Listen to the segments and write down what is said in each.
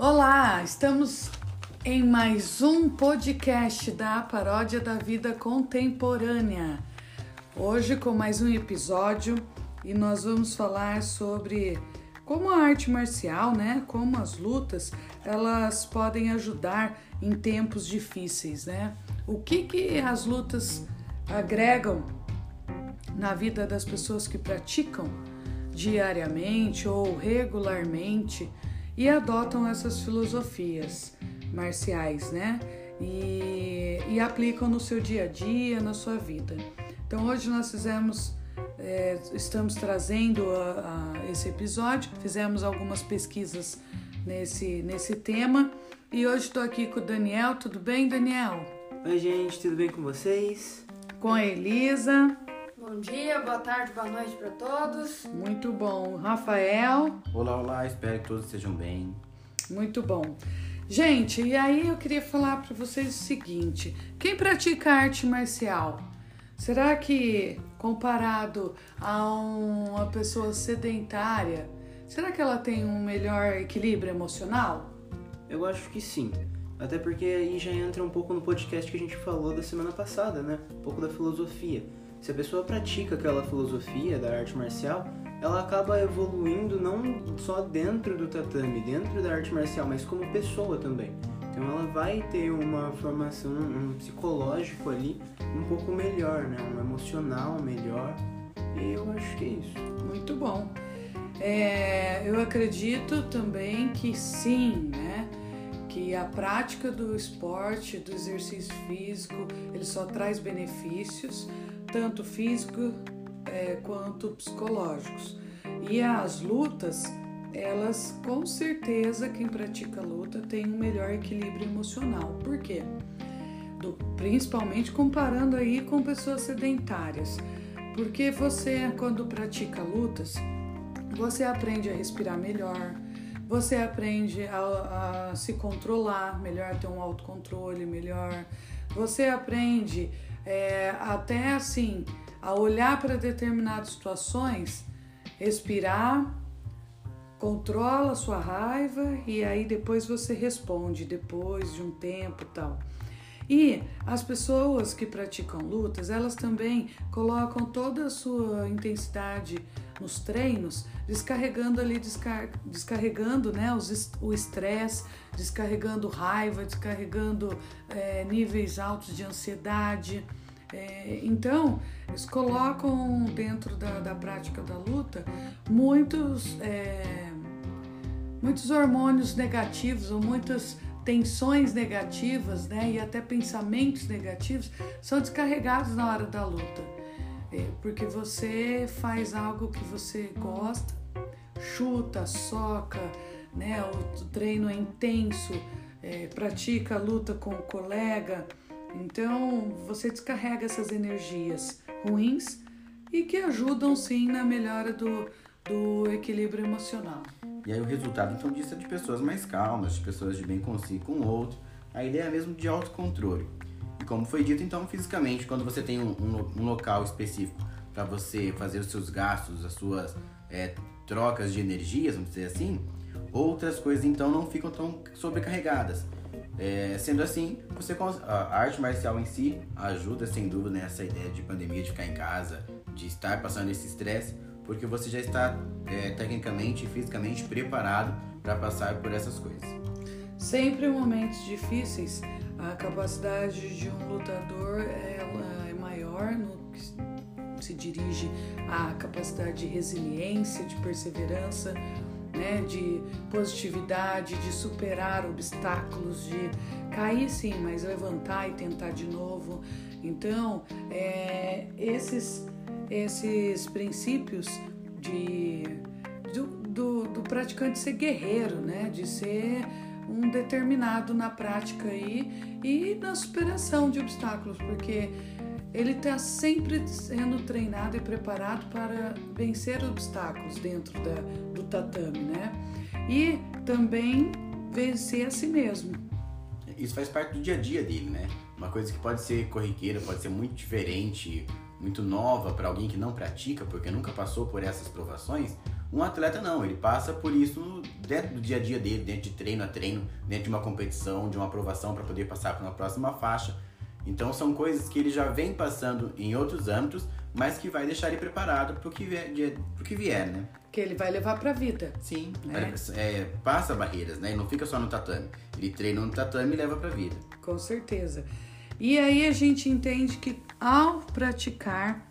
Olá, estamos em mais um podcast da Paródia da Vida Contemporânea. Hoje com mais um episódio e nós vamos falar sobre como a arte marcial, né, como as lutas, elas podem ajudar em tempos difíceis, né? O que que as lutas agregam na vida das pessoas que praticam diariamente ou regularmente e adotam essas filosofias marciais, né? E, e aplicam no seu dia a dia, na sua vida. Então hoje nós fizemos, é, estamos trazendo a, a esse episódio, fizemos algumas pesquisas nesse, nesse tema e hoje estou aqui com o Daniel. Tudo bem, Daniel? Oi, gente, tudo bem com vocês? Com a Elisa. Bom dia, boa tarde, boa noite para todos. Muito bom. Rafael. Olá, olá, espero que todos estejam bem. Muito bom. Gente, e aí eu queria falar para vocês o seguinte: quem pratica arte marcial, será que comparado a uma pessoa sedentária, será que ela tem um melhor equilíbrio emocional? Eu acho que sim. Até porque aí já entra um pouco no podcast que a gente falou da semana passada, né? Um pouco da filosofia. Se a pessoa pratica aquela filosofia da arte marcial, ela acaba evoluindo não só dentro do tatame, dentro da arte marcial, mas como pessoa também. Então ela vai ter uma formação, um psicológico ali um pouco melhor, né? Um emocional melhor. E eu acho que é isso. Muito bom. É, eu acredito também que sim, né? Que a prática do esporte, do exercício físico, ele só traz benefícios, tanto físico é, quanto psicológicos. E as lutas, elas com certeza quem pratica luta tem um melhor equilíbrio emocional. Por quê? Do, principalmente comparando aí com pessoas sedentárias. Porque você, quando pratica lutas, você aprende a respirar melhor, você aprende a, a se controlar melhor, ter um autocontrole melhor, você aprende é, até assim a olhar para determinadas situações, respirar, controla a sua raiva e aí depois você responde depois de um tempo tal. E as pessoas que praticam lutas, elas também colocam toda a sua intensidade nos treinos, descarregando ali, descar descarregando né, os, o estresse, descarregando raiva, descarregando é, níveis altos de ansiedade. É, então, eles colocam dentro da, da prática da luta muitos, é, muitos hormônios negativos ou muitas tensões negativas né, e até pensamentos negativos são descarregados na hora da luta. É, porque você faz algo que você gosta, chuta, soca, né, o treino é intenso, é, pratica luta com o colega então você descarrega essas energias ruins e que ajudam sim na melhora do, do equilíbrio emocional. E aí o resultado então disso é de pessoas mais calmas, de pessoas de bem consigo com o outro. A ideia é mesmo de autocontrole. Como foi dito então fisicamente, quando você tem um, um, um local específico para você fazer os seus gastos, as suas é, trocas de energias, vamos dizer assim, outras coisas então não ficam tão sobrecarregadas. É, sendo assim, você a arte marcial em si ajuda sem dúvida nessa ideia de pandemia, de ficar em casa, de estar passando esse estresse, porque você já está é, tecnicamente e fisicamente preparado para passar por essas coisas. Sempre em momentos difíceis, a capacidade de um lutador ela é maior no que se dirige à capacidade de resiliência, de perseverança, né, de positividade, de superar obstáculos, de cair sim, mas levantar e tentar de novo. Então, é, esses, esses princípios de, do, do, do praticante ser guerreiro, né, de ser um determinado na prática aí e na superação de obstáculos, porque ele está sempre sendo treinado e preparado para vencer obstáculos dentro da, do tatame, né? E também vencer a si mesmo. Isso faz parte do dia a dia dele, né? Uma coisa que pode ser corriqueira, pode ser muito diferente, muito nova para alguém que não pratica, porque nunca passou por essas provações, Um atleta não, ele passa por isso dentro do dia a dia dele, dentro de treino a treino, dentro de uma competição, de uma aprovação para poder passar para uma próxima faixa. Então são coisas que ele já vem passando em outros âmbitos, mas que vai deixar ele preparado para o que vier, pro que vier, né? Que ele vai levar para a vida. Sim, né? é, passa barreiras, né? Ele não fica só no tatame. Ele treina no tatame e leva para a vida. Com certeza. E aí a gente entende que ao praticar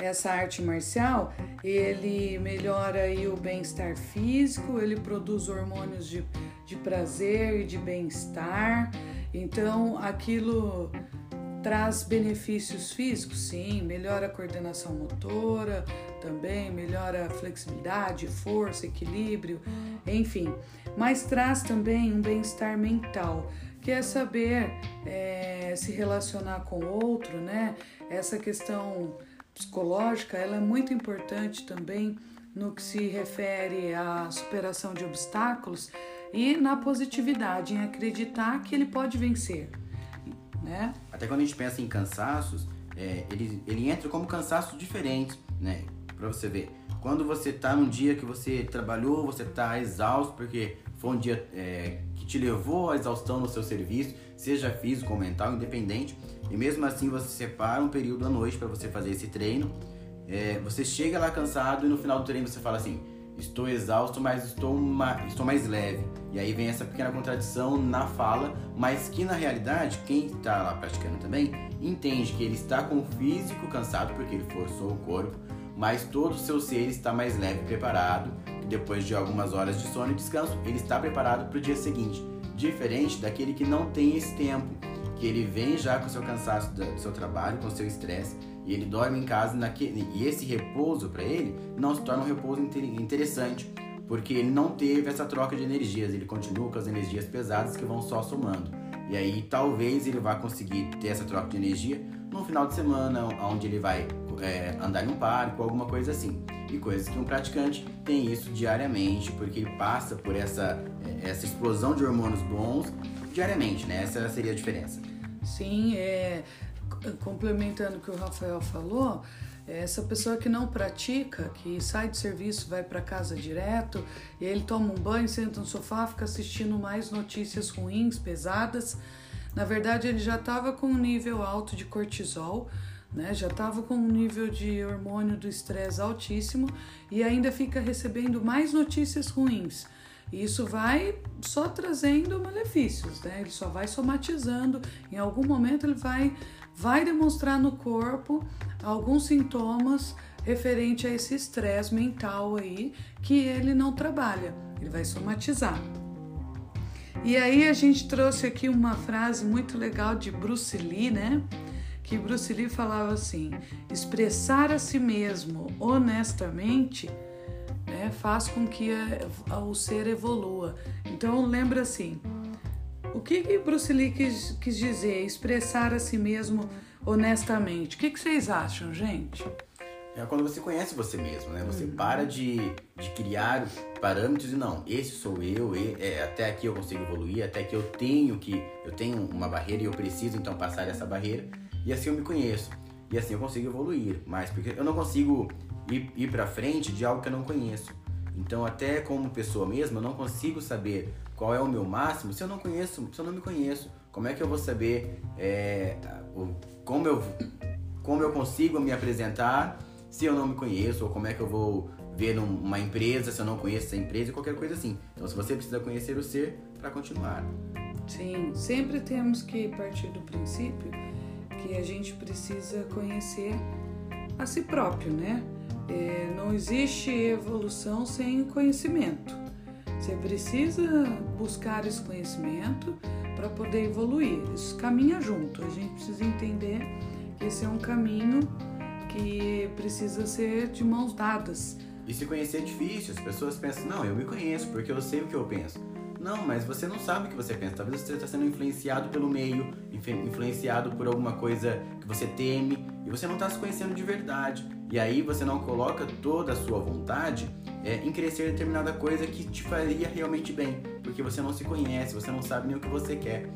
essa arte marcial, ele melhora aí o bem-estar físico, ele produz hormônios de, de prazer e de bem-estar. Então, aquilo traz benefícios físicos, sim, melhora a coordenação motora, também melhora a flexibilidade, força, equilíbrio, enfim. Mas traz também um bem-estar mental, que é saber é, se relacionar com o outro, né? Essa questão psicológica, ela é muito importante também no que se refere à superação de obstáculos e na positividade, em acreditar que ele pode vencer, né? Até quando a gente pensa em cansaços, é, ele, ele entra como cansaços diferentes, né? Pra você ver. Quando você tá num dia que você trabalhou, você tá exausto, porque foi um dia é, que te levou à exaustão no seu serviço, seja físico ou mental, independente, e mesmo assim você separa um período à noite para você fazer esse treino, é, você chega lá cansado e no final do treino você fala assim: estou exausto, mas estou, uma, estou mais leve. E aí vem essa pequena contradição na fala, mas que na realidade, quem está lá praticando também, entende que ele está com o físico cansado porque ele forçou o corpo, mas todo o seu ser está mais leve preparado. Depois de algumas horas de sono e descanso, ele está preparado para o dia seguinte. Diferente daquele que não tem esse tempo, que ele vem já com o seu cansaço do seu trabalho, com o seu estresse, e ele dorme em casa naquele, e esse repouso para ele não se torna um repouso interessante, porque ele não teve essa troca de energias, ele continua com as energias pesadas que vão só somando. E aí talvez ele vá conseguir ter essa troca de energia no final de semana, onde ele vai é, andar em um parque ou alguma coisa assim. E coisas que um praticante tem isso diariamente, porque passa por essa, é, essa explosão de hormônios bons diariamente, né? Essa seria a diferença. Sim, é, complementando o que o Rafael falou, essa pessoa que não pratica, que sai de serviço, vai para casa direto, e ele toma um banho, senta no sofá, fica assistindo mais notícias ruins, pesadas. Na verdade, ele já estava com um nível alto de cortisol, né? Já estava com um nível de hormônio do estresse altíssimo e ainda fica recebendo mais notícias ruins. E isso vai só trazendo malefícios, né? Ele só vai somatizando. Em algum momento ele vai vai demonstrar no corpo alguns sintomas referente a esse estresse mental aí que ele não trabalha, ele vai somatizar. E aí a gente trouxe aqui uma frase muito legal de Bruce Lee, né? Que Bruce Lee falava assim: expressar a si mesmo honestamente né, faz com que a, a, o ser evolua. Então lembra assim, o que, que Bruce Lee quis, quis dizer? Expressar a si mesmo honestamente. O que, que vocês acham, gente? É quando você conhece você mesmo, né? Você uhum. para de, de criar parâmetros e não, esse sou eu, e, é, até aqui eu consigo evoluir, até aqui eu tenho que eu tenho uma barreira e eu preciso então passar essa barreira e assim eu me conheço e assim eu consigo evoluir mais porque eu não consigo ir, ir para frente de algo que eu não conheço. Então até como pessoa mesmo eu não consigo saber qual é o meu máximo se eu não conheço, se eu não me conheço. Como é que eu vou saber é, como, eu, como eu consigo me apresentar se eu não me conheço? Ou como é que eu vou ver numa empresa se eu não conheço essa empresa? Qualquer coisa assim. Então, se você precisa conhecer o ser para continuar. Sim, sempre temos que partir do princípio que a gente precisa conhecer a si próprio, né? É, não existe evolução sem conhecimento. Você precisa buscar esse conhecimento para poder evoluir. Isso caminha junto. A gente precisa entender que esse é um caminho que precisa ser de mãos dadas. E se conhecer é difícil. As pessoas pensam, não, eu me conheço porque eu sei o que eu penso. Não, mas você não sabe o que você pensa. Talvez você está sendo influenciado pelo meio, influenciado por alguma coisa que você teme e você não está se conhecendo de verdade. E aí você não coloca toda a sua vontade é, em crescer determinada coisa que te faria realmente bem, porque você não se conhece, você não sabe nem o que você quer.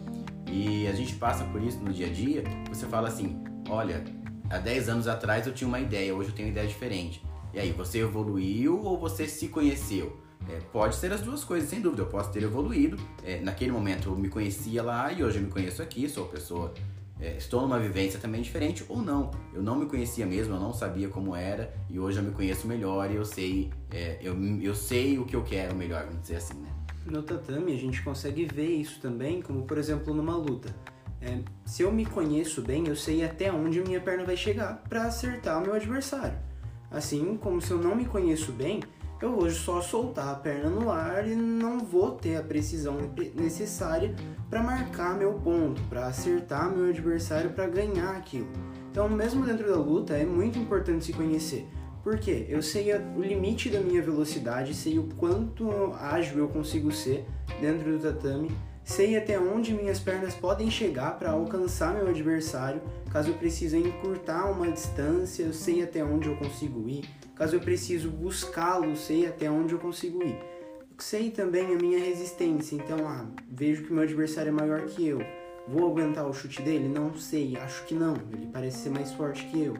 E a gente passa por isso no dia a dia. Você fala assim: olha, há 10 anos atrás eu tinha uma ideia, hoje eu tenho uma ideia diferente. E aí, você evoluiu ou você se conheceu? É, pode ser as duas coisas, sem dúvida. Eu posso ter evoluído. É, naquele momento eu me conhecia lá e hoje eu me conheço aqui, sou pessoa. É, estou numa vivência também diferente ou não. Eu não me conhecia mesmo, eu não sabia como era e hoje eu me conheço melhor e eu sei, é, eu, eu sei o que eu quero melhor, vamos dizer assim, né? No tatame a gente consegue ver isso também, como por exemplo numa luta. É, se eu me conheço bem, eu sei até onde minha perna vai chegar para acertar o meu adversário. Assim como se eu não me conheço bem, eu vou só soltar a perna no ar e não vou ter a precisão necessária para marcar meu ponto, para acertar meu adversário para ganhar aquilo. Então, mesmo dentro da luta, é muito importante se conhecer. Porque eu sei o limite da minha velocidade, sei o quanto ágil eu consigo ser dentro do tatame, sei até onde minhas pernas podem chegar para alcançar meu adversário, caso eu precise encurtar uma distância, eu sei até onde eu consigo ir, Caso eu preciso buscá-lo, sei até onde eu consigo ir. Sei também a minha resistência, então ah, vejo que meu adversário é maior que eu. Vou aguentar o chute dele? Não sei, acho que não. Ele parece ser mais forte que eu.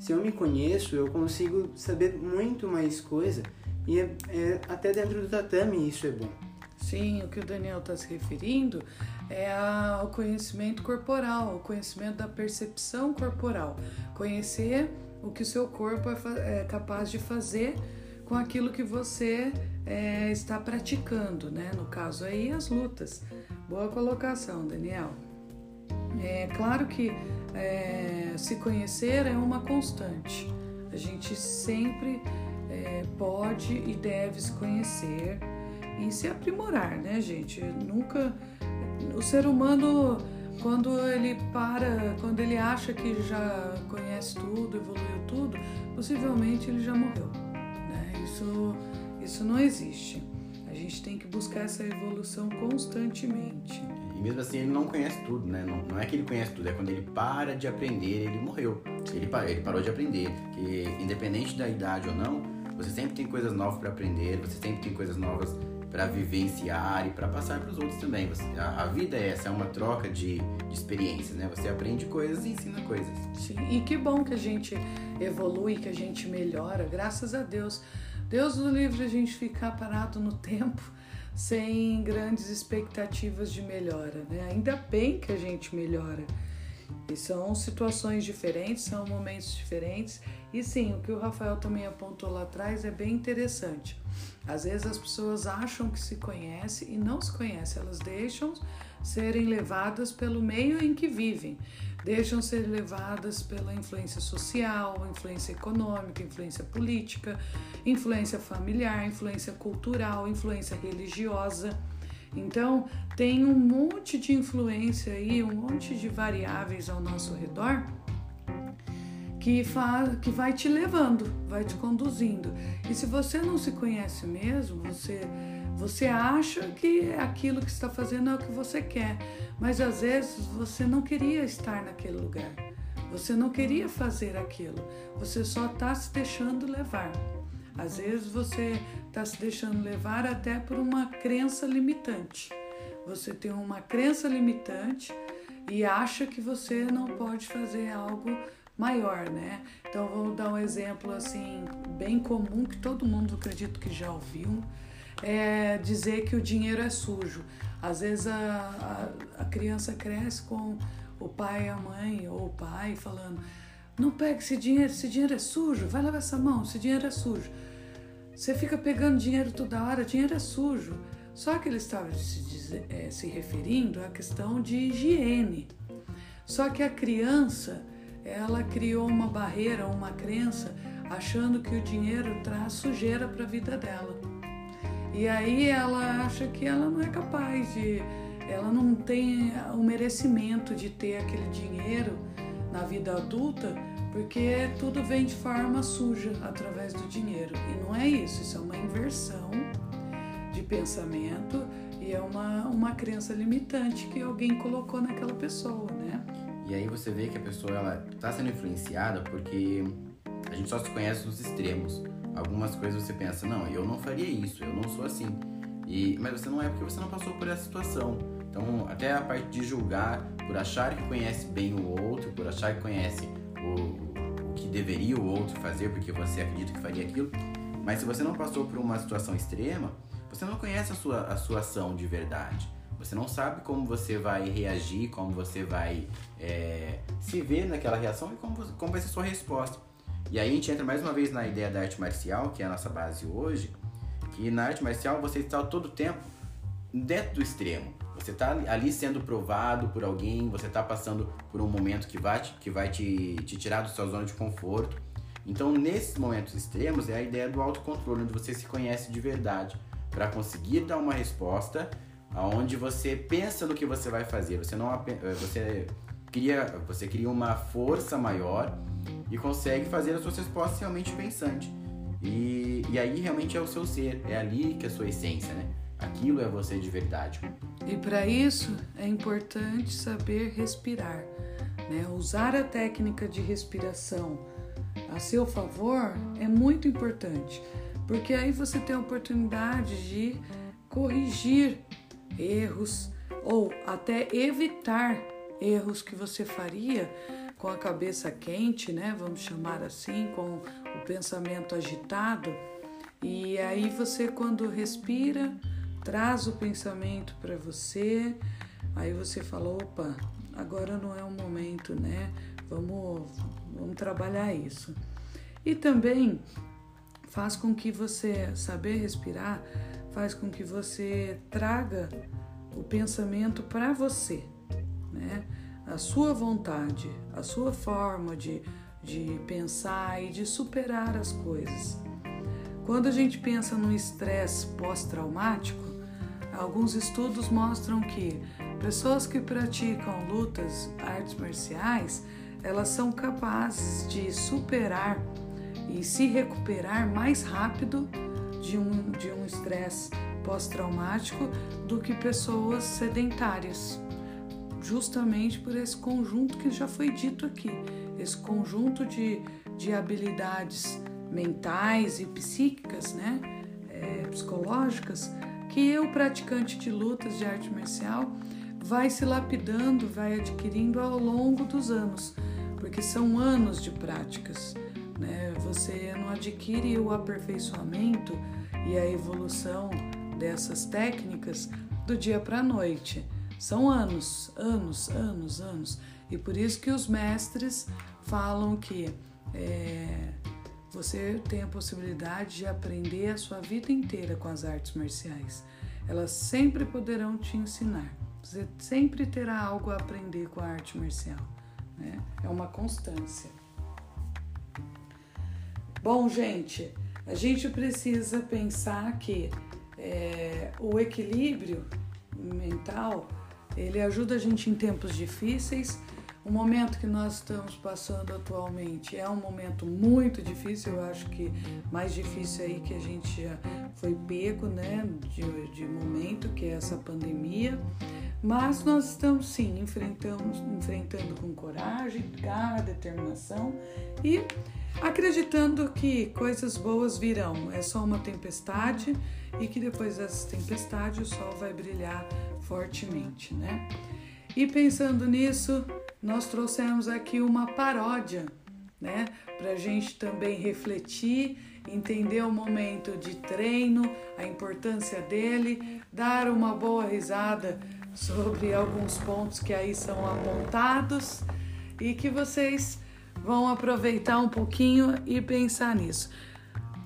Se eu me conheço, eu consigo saber muito mais coisa e é, é, até dentro do tatame isso é bom. Sim, o que o Daniel está se referindo é ao conhecimento corporal, o conhecimento da percepção corporal. Conhecer o que o seu corpo é, é capaz de fazer com aquilo que você é, está praticando, né? No caso aí, as lutas. Boa colocação, Daniel. É claro que é, se conhecer é uma constante. A gente sempre é, pode e deve se conhecer e se aprimorar, né, gente? Nunca. O ser humano quando ele para, quando ele acha que já conhece tudo, evoluiu tudo, possivelmente ele já morreu. Né? Isso, isso não existe. A gente tem que buscar essa evolução constantemente. E mesmo assim ele não conhece tudo, né? Não, não é que ele conhece tudo, é quando ele para de aprender, ele morreu. Ele, ele parou de aprender. Que independente da idade ou não, você sempre tem coisas novas para aprender, você sempre tem coisas novas para vivenciar e para passar para os outros também. Você, a, a, vida é essa, é uma troca de, de experiências, né? Você aprende coisas e ensina coisas. Sim, e que bom que a gente evolui, que a gente melhora, graças a Deus. Deus nos livre a gente ficar parado no tempo sem grandes expectativas de melhora, né? Ainda bem que a gente melhora. E são situações diferentes, são momentos diferentes. E sim, o que o Rafael também apontou lá atrás é bem interessante. Às vezes as pessoas acham que se conhecem e não se conhecem, elas deixam serem levadas pelo meio em que vivem, deixam ser levadas pela influência social, influência econômica, influência política, influência familiar, influência cultural, influência religiosa. Então, tem um monte de influência aí, um monte de variáveis ao nosso redor que, faz, que vai te levando, vai te conduzindo. E se você não se conhece mesmo, você, você acha que aquilo que está fazendo é o que você quer, mas às vezes você não queria estar naquele lugar, você não queria fazer aquilo, você só está se deixando levar. Às vezes você está se deixando levar até por uma crença limitante. Você tem uma crença limitante e acha que você não pode fazer algo maior, né? Então vou dar um exemplo assim bem comum que todo mundo acredito que já ouviu, é dizer que o dinheiro é sujo. Às vezes a, a, a criança cresce com o pai e a mãe ou o pai falando não pegue esse dinheiro, esse dinheiro é sujo, vai lavar essa mão, esse dinheiro é sujo. Você fica pegando dinheiro toda hora, dinheiro é sujo. Só que ele estava se, é, se referindo à questão de higiene. Só que a criança, ela criou uma barreira, uma crença, achando que o dinheiro traz sujeira para a vida dela. E aí ela acha que ela não é capaz de, ela não tem o merecimento de ter aquele dinheiro na vida adulta, porque tudo vem de forma suja através do dinheiro. E não é isso, isso é uma inversão de pensamento e é uma, uma crença limitante que alguém colocou naquela pessoa, né? E aí você vê que a pessoa ela está sendo influenciada porque a gente só se conhece nos extremos. Algumas coisas você pensa, não, eu não faria isso, eu não sou assim. E, mas você não é porque você não passou por essa situação. Então, até a parte de julgar por achar que conhece bem o outro, por achar que conhece o, que deveria o outro fazer porque você acredita que faria aquilo. Mas se você não passou por uma situação extrema, você não conhece a sua, a sua ação de verdade. Você não sabe como você vai reagir, como você vai é, se ver naquela reação e como, como vai ser a sua resposta. E aí a gente entra mais uma vez na ideia da arte marcial, que é a nossa base hoje, que na arte marcial você está todo o tempo dentro do extremo. Você está ali sendo provado por alguém, você está passando por um momento que vai, te, que vai te, te tirar da sua zona de conforto. Então, nesses momentos extremos, é a ideia do autocontrole, onde você se conhece de verdade para conseguir dar uma resposta aonde você pensa no que você vai fazer. Você não eh, você cria, você cria uma força maior e consegue fazer as suas respostas realmente pensante. E, e aí realmente é o seu ser, é ali que é a sua essência, né? Aquilo é você de verdade. E para isso é importante saber respirar, né? Usar a técnica de respiração a seu favor é muito importante, porque aí você tem a oportunidade de corrigir erros ou até evitar erros que você faria com a cabeça quente, né? Vamos chamar assim, com o pensamento agitado. E aí você quando respira, traz o pensamento para você, aí você fala, opa, agora não é o momento, né? Vamos, vamos trabalhar isso. E também faz com que você saber respirar, faz com que você traga o pensamento para você, né? A sua vontade, a sua forma de, de pensar e de superar as coisas. Quando a gente pensa no estresse pós-traumático, Alguns estudos mostram que pessoas que praticam lutas, artes marciais, elas são capazes de superar e se recuperar mais rápido de um de um estresse pós-traumático do que pessoas sedentárias. Justamente por esse conjunto que já foi dito aqui, esse conjunto de, de habilidades mentais e psíquicas, né, é, psicológicas, que o praticante de lutas de arte marcial vai se lapidando, vai adquirindo ao longo dos anos, porque são anos de práticas. Né? Você não adquire o aperfeiçoamento e a evolução dessas técnicas do dia para a noite. São anos, anos, anos, anos. E por isso que os mestres falam que é, você tem a possibilidade de aprender a sua vida inteira com as artes marciais. Elas sempre poderão te ensinar. Você sempre terá algo a aprender com a arte marcial. Né? É uma constância. Bom, gente, a gente precisa pensar que é, o equilíbrio mental ele ajuda a gente em tempos difíceis o momento que nós estamos passando atualmente é um momento muito difícil, eu acho que mais difícil aí que a gente já foi pego, né, de, de momento, que é essa pandemia. Mas nós estamos sim enfrentando, enfrentando com coragem, garra, determinação e acreditando que coisas boas virão. É só uma tempestade e que depois dessa tempestade o sol vai brilhar fortemente, né? E pensando nisso, nós trouxemos aqui uma paródia, né? Para a gente também refletir, entender o momento de treino, a importância dele, dar uma boa risada sobre alguns pontos que aí são apontados e que vocês vão aproveitar um pouquinho e pensar nisso.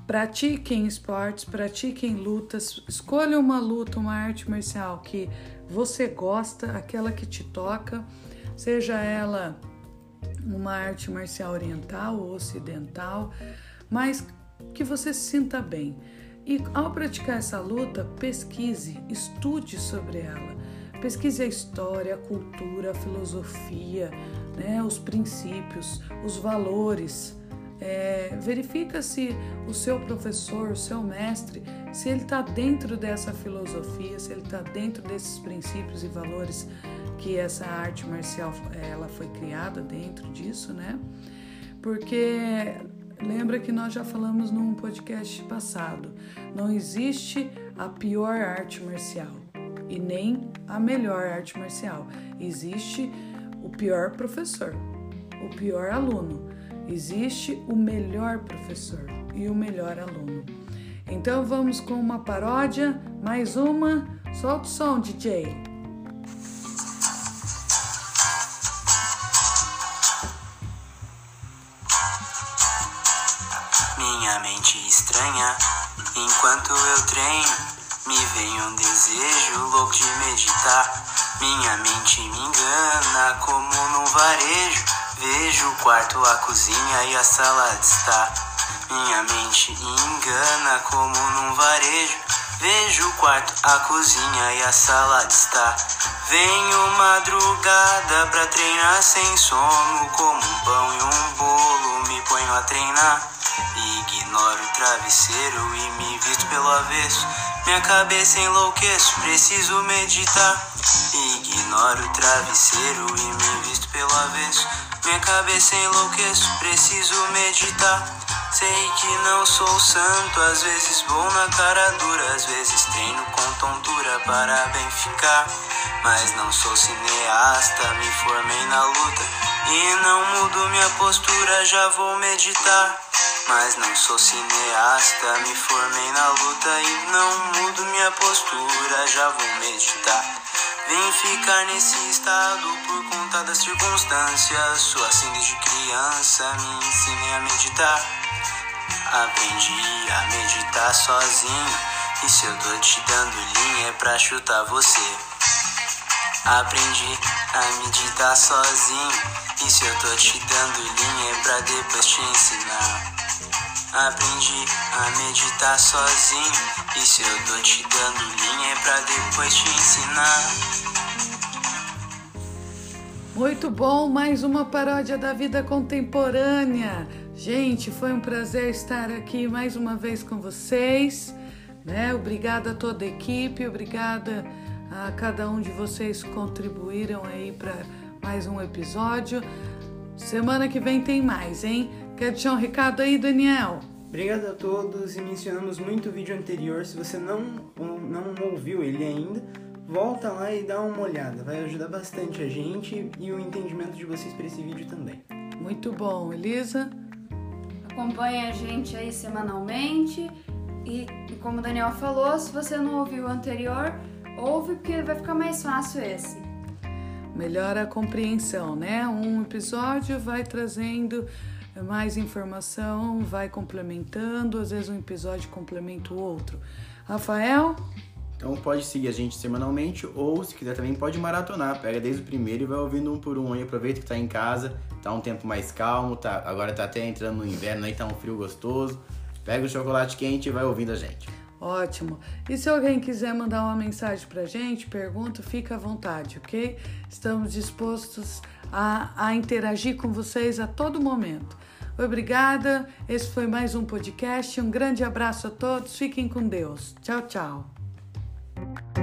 Pratiquem esportes, pratiquem lutas, escolha uma luta, uma arte marcial que você gosta, aquela que te toca seja ela uma arte marcial oriental ou ocidental, mas que você se sinta bem. E ao praticar essa luta, pesquise, estude sobre ela. Pesquise a história, a cultura, a filosofia, né, os princípios, os valores. É, verifica se o seu professor, o seu mestre, se ele está dentro dessa filosofia, se ele está dentro desses princípios e valores que essa arte marcial ela foi criada dentro disso, né? Porque lembra que nós já falamos num podcast passado, não existe a pior arte marcial e nem a melhor arte marcial. Existe o pior professor, o pior aluno. Existe o melhor professor e o melhor aluno. Então vamos com uma paródia, mais uma. Solta o som, DJ. Minha mente estranha, enquanto eu treino, me vem um desejo louco de meditar. Minha mente me engana como num varejo. Vejo o quarto, a cozinha e a sala de estar. Minha mente engana como num varejo. Vejo o quarto, a cozinha e a sala de estar. Venho madrugada pra treinar sem sono, como um pão e um bolo, me ponho a treinar. Ignoro o travesseiro e me visto pelo avesso. Minha cabeça enlouqueço, preciso meditar. Ignoro o travesseiro e me visto pelo avesso. Minha cabeça enlouqueço, preciso meditar. Sei que não sou santo, às vezes vou na cara dura, às vezes treino com tontura para bem ficar. Mas não sou cineasta, me formei na luta e não mudo minha postura, já vou meditar. Mas não sou cineasta, me formei na luta e não mudo minha postura, já vou meditar. Vim ficar nesse estado por conta das circunstâncias. Sou assim desde criança, me ensinei a meditar. Aprendi a meditar sozinho. E se eu tô te dando linha é pra chutar você. Aprendi a meditar sozinho. E se eu tô te dando linha é pra depois te ensinar. Aprendi a meditar sozinho. E se eu tô te dando linha é pra depois te ensinar. Muito bom, mais uma paródia da vida contemporânea. Gente, foi um prazer estar aqui mais uma vez com vocês. Né? Obrigada a toda a equipe, obrigada a cada um de vocês que contribuíram aí para mais um episódio. Semana que vem tem mais, hein? Quer deixar um recado aí, Daniel? Obrigado a todos e mencionamos muito o vídeo anterior. Se você não, não ouviu ele ainda, volta lá e dá uma olhada. Vai ajudar bastante a gente e o entendimento de vocês para esse vídeo também. Muito bom, Elisa. Acompanhe a gente aí semanalmente. E, e como o Daniel falou, se você não ouviu o anterior, ouve porque vai ficar mais fácil esse. Melhora a compreensão, né? Um episódio vai trazendo mais informação, vai complementando, às vezes um episódio complementa o outro. Rafael? Então pode seguir a gente semanalmente ou se quiser também pode maratonar, pega desde o primeiro e vai ouvindo um por um aí, aproveita que tá em casa, tá um tempo mais calmo, tá, agora tá até entrando no inverno aí, tá um frio gostoso. Pega o chocolate quente e vai ouvindo a gente. Ótimo. E se alguém quiser mandar uma mensagem pra gente, pergunta, fica à vontade, ok? Estamos dispostos a, a interagir com vocês a todo momento. Obrigada. Esse foi mais um podcast. Um grande abraço a todos. Fiquem com Deus. Tchau, tchau. Thank you.